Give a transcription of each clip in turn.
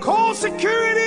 Call security!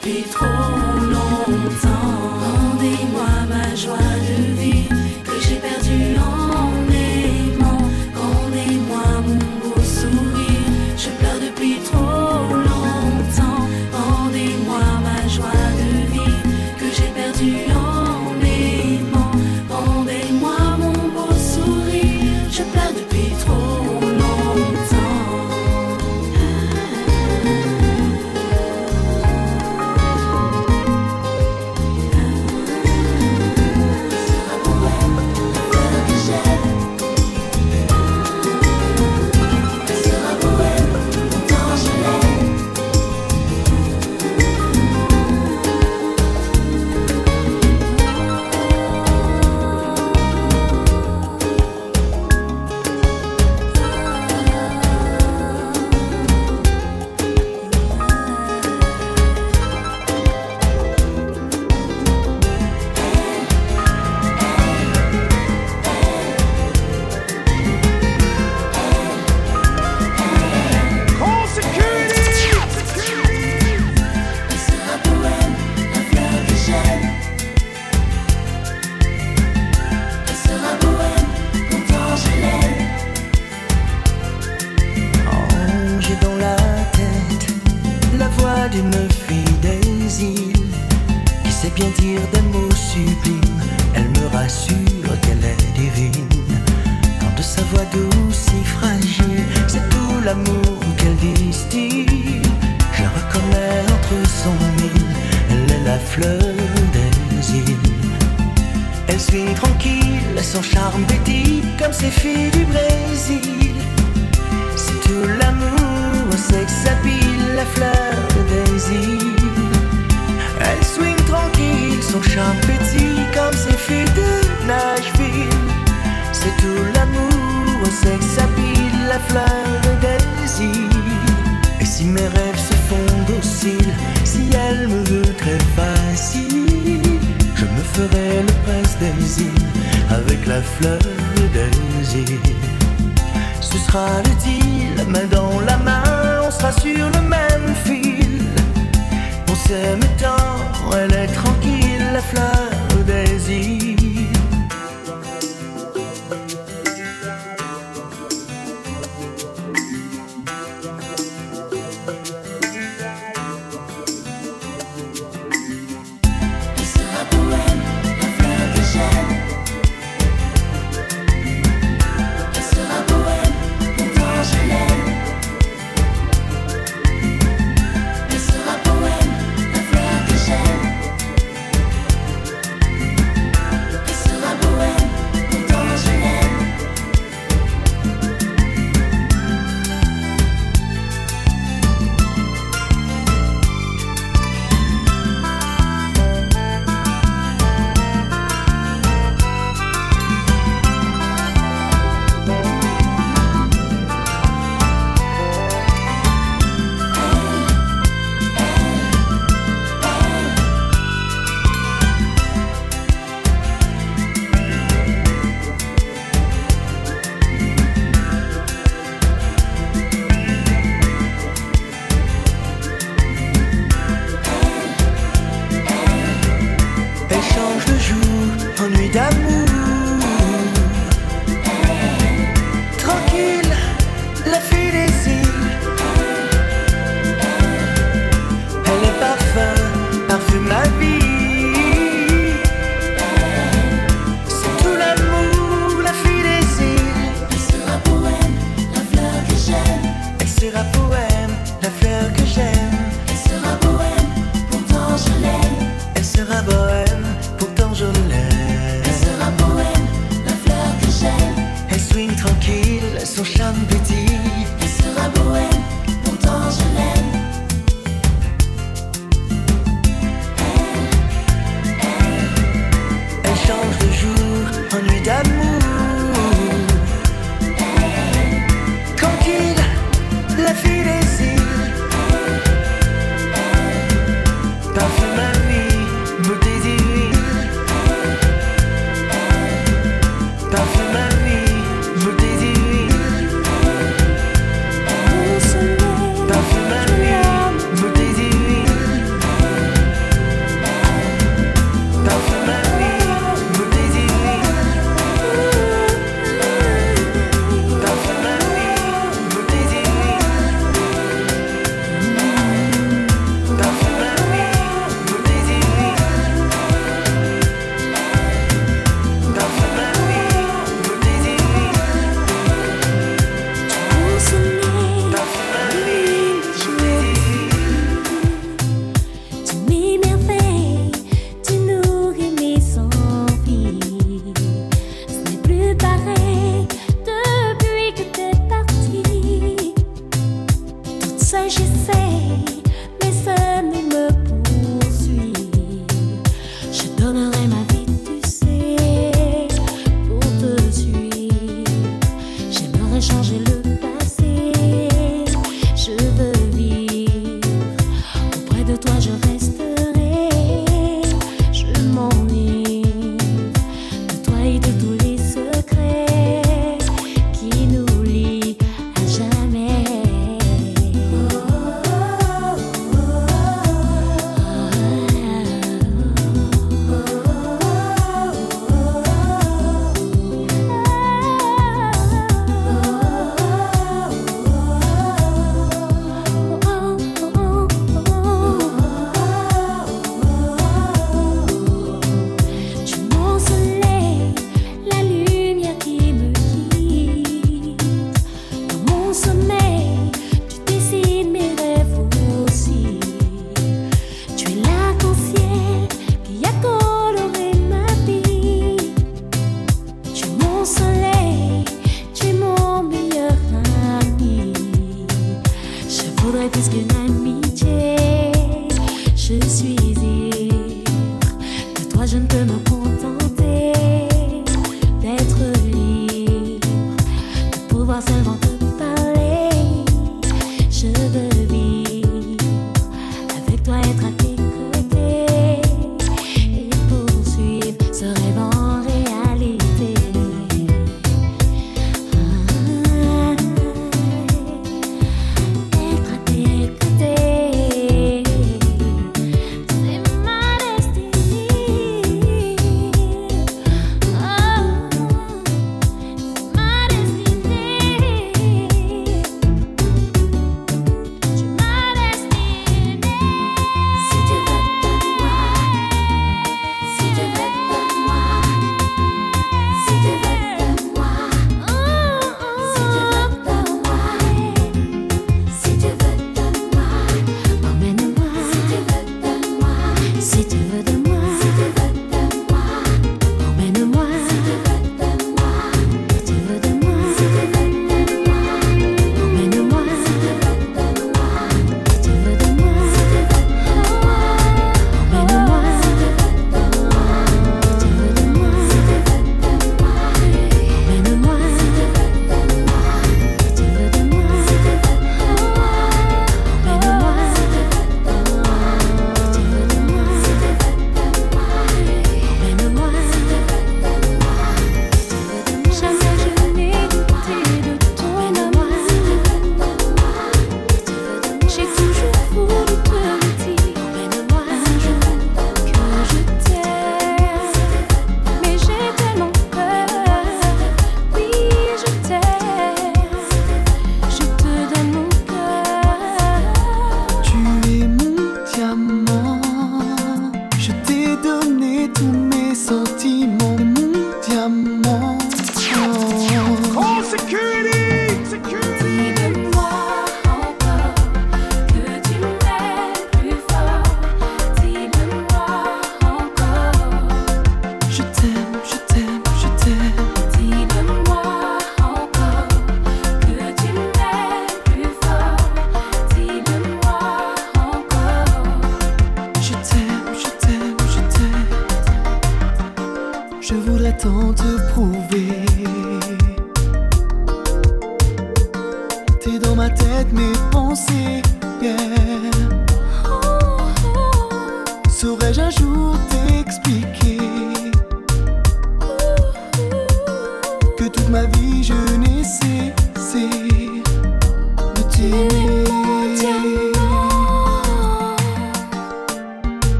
Depuis trop longtemps. Changer le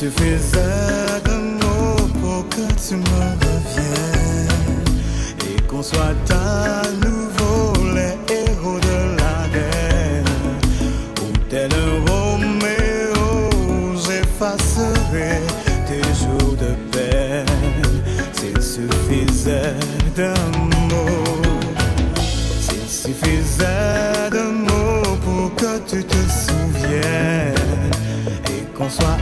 Se fez amour pour que tu me reviennes et qu'on soit à nouveau les héros de la guerre. Où tel un Roméo, j'effacerai tes jours de peine. S'il suffisait d'un mot, s'il suffisait d'un mot pour que tu te souviennes et qu'on soit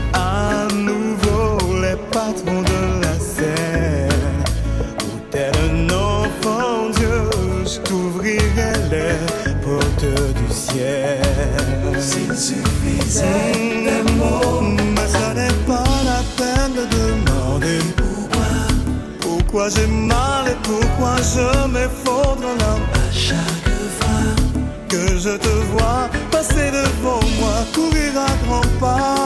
je m'effondre là à chaque fois que je te vois passer devant moi, courir à grands pas.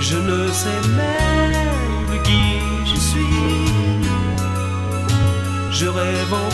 je ne sais même qui je suis. Je rêve en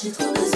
J'ai trop besoin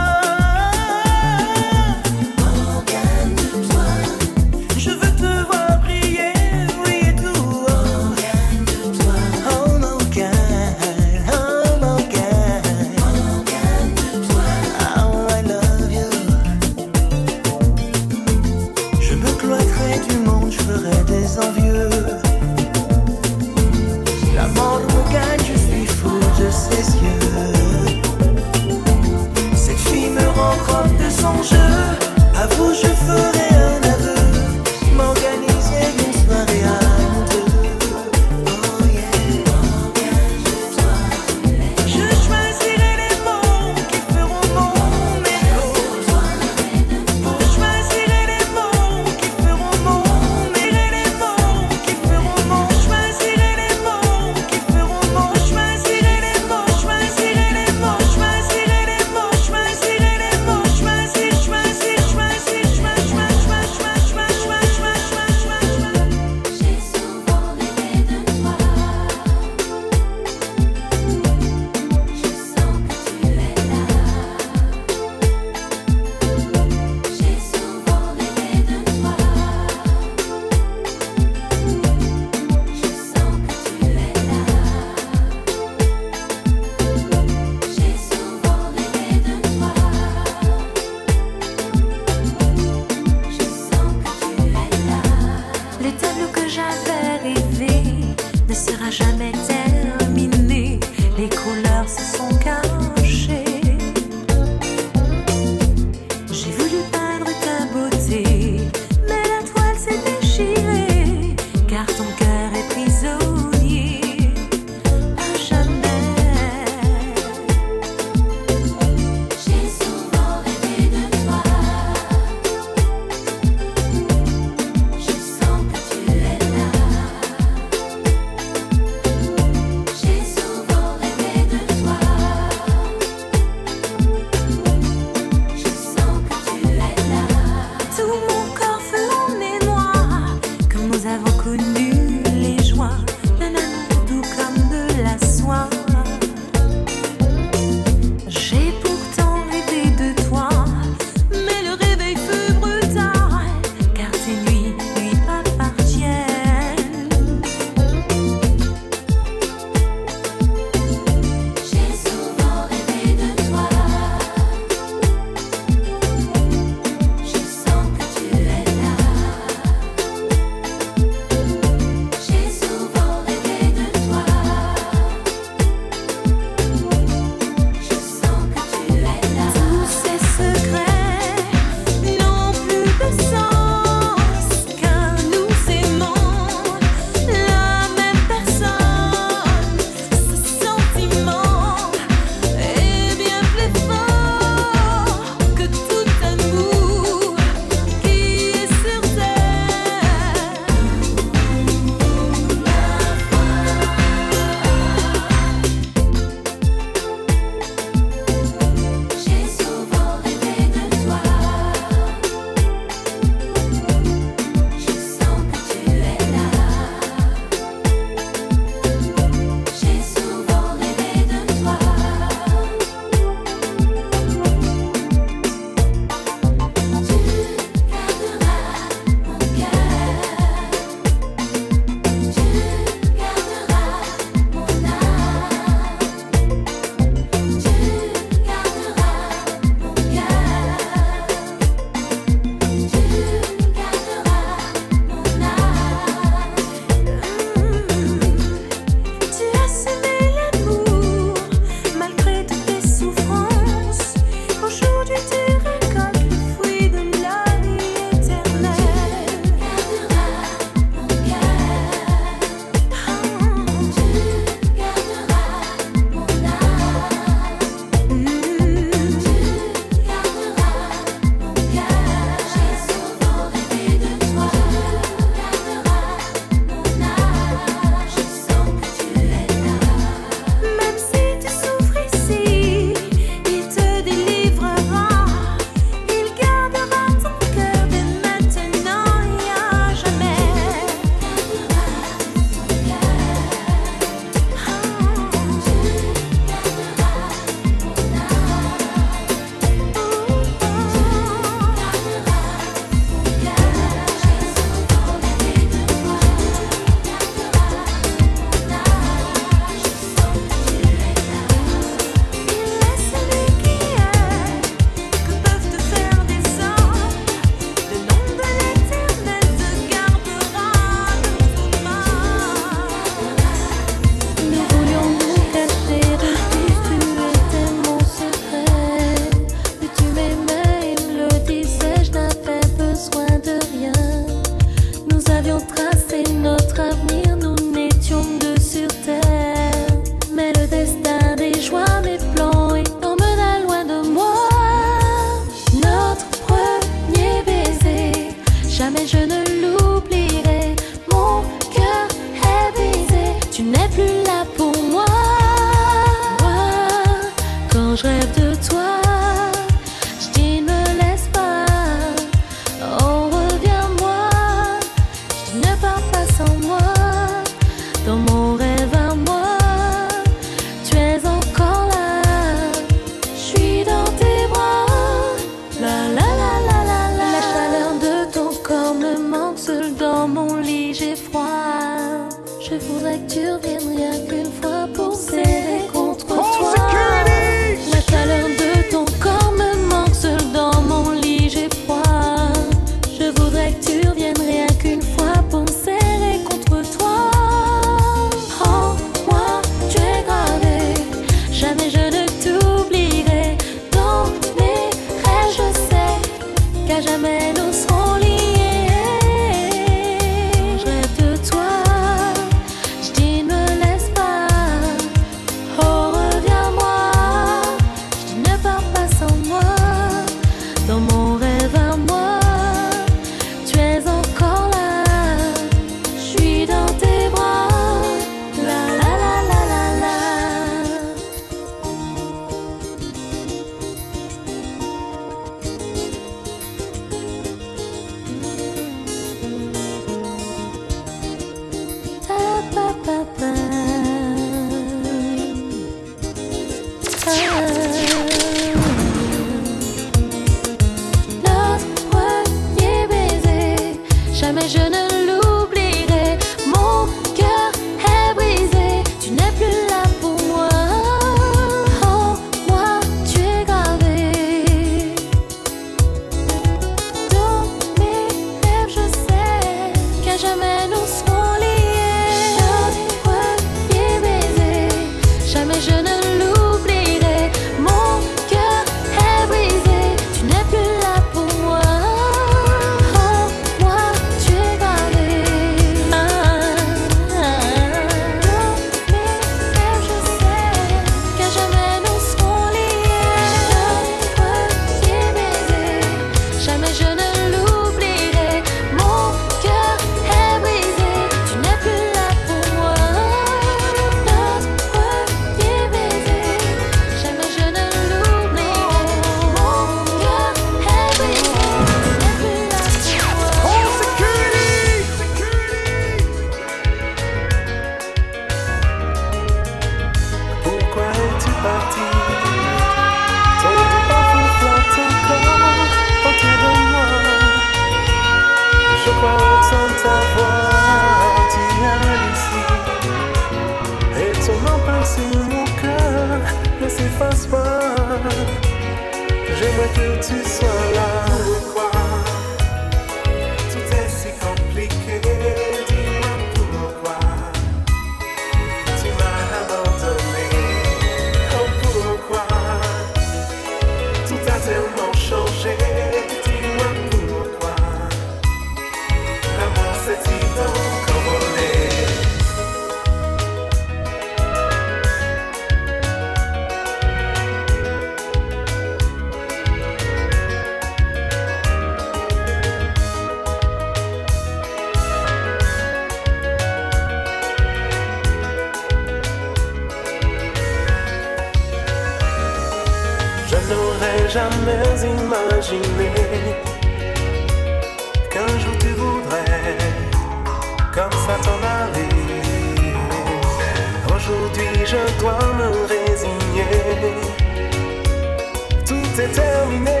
tell me now.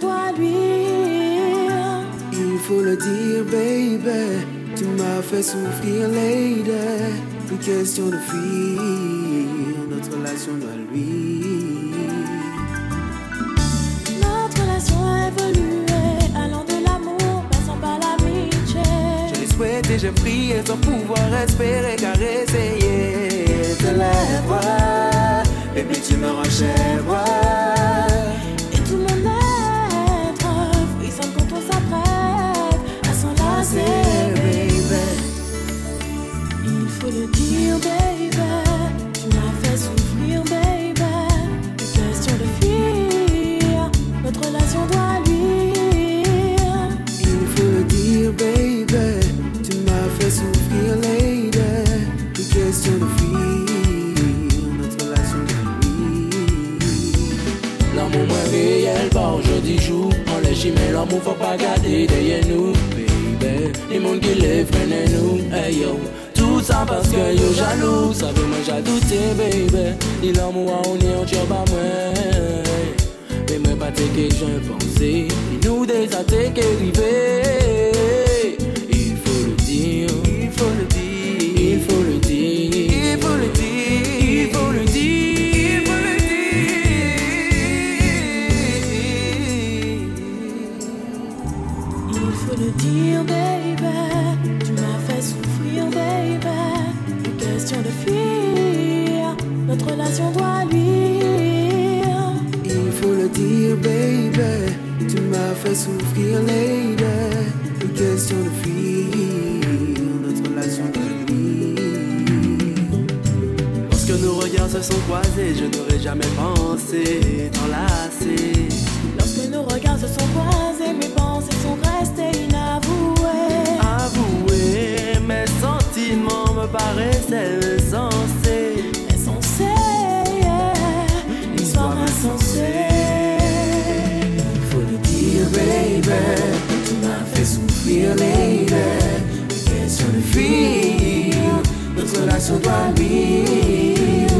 doit. Il faut le dire, baby. Tu m'as fait souffrir, lady. Plus question de fuir, notre relation doit lui. Notre relation a évolué, allant de l'amour, passant par l'amitié. Je l'ai souhaité, j'ai prié sans pouvoir espérer car essayer. Te lève, baby, tu me rends. faut le dire, baby. Tu m'as fait souffrir, baby. Plus question de fuir, notre relation doit luire. Il faut le dire, baby. Tu m'as fait souffrir, lady. Plus question de fuir, notre relation doit luire. L'amour moins réel, bon, aujourd'hui jour. On lèche, mais l'amour faut pas garder derrière nous, baby. Les mondes qui les freinent, nous, hey yo ça parce que yo jaloux. Ça veut moi j'adoute baby. Il a moi on est en job à moi. Mais moi pas t'es que j'ai pensé Il nous désaté que rivé fait souffrir les idées. Une question de fuir notre relation de vie. Lorsque nos regards se sont croisés, je n'aurais jamais pensé t'enlacer. Lorsque nos regards se sont croisés, mes pensées sont restées inavouées. Avouées, mes sentiments me paraissaient sensés. Tu m'as fait souffrir, baby. Question de fil, notre relation va vivre.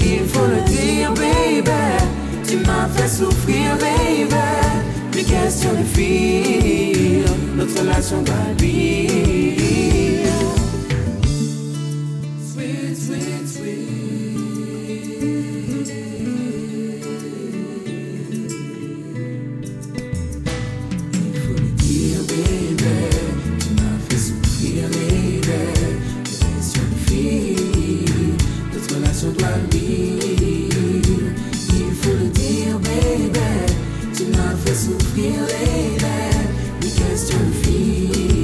Il faut le dire, baby. Tu m'as fait souffrir, baby. Question de fil, notre relation va vivre. This will be later. We can still feel.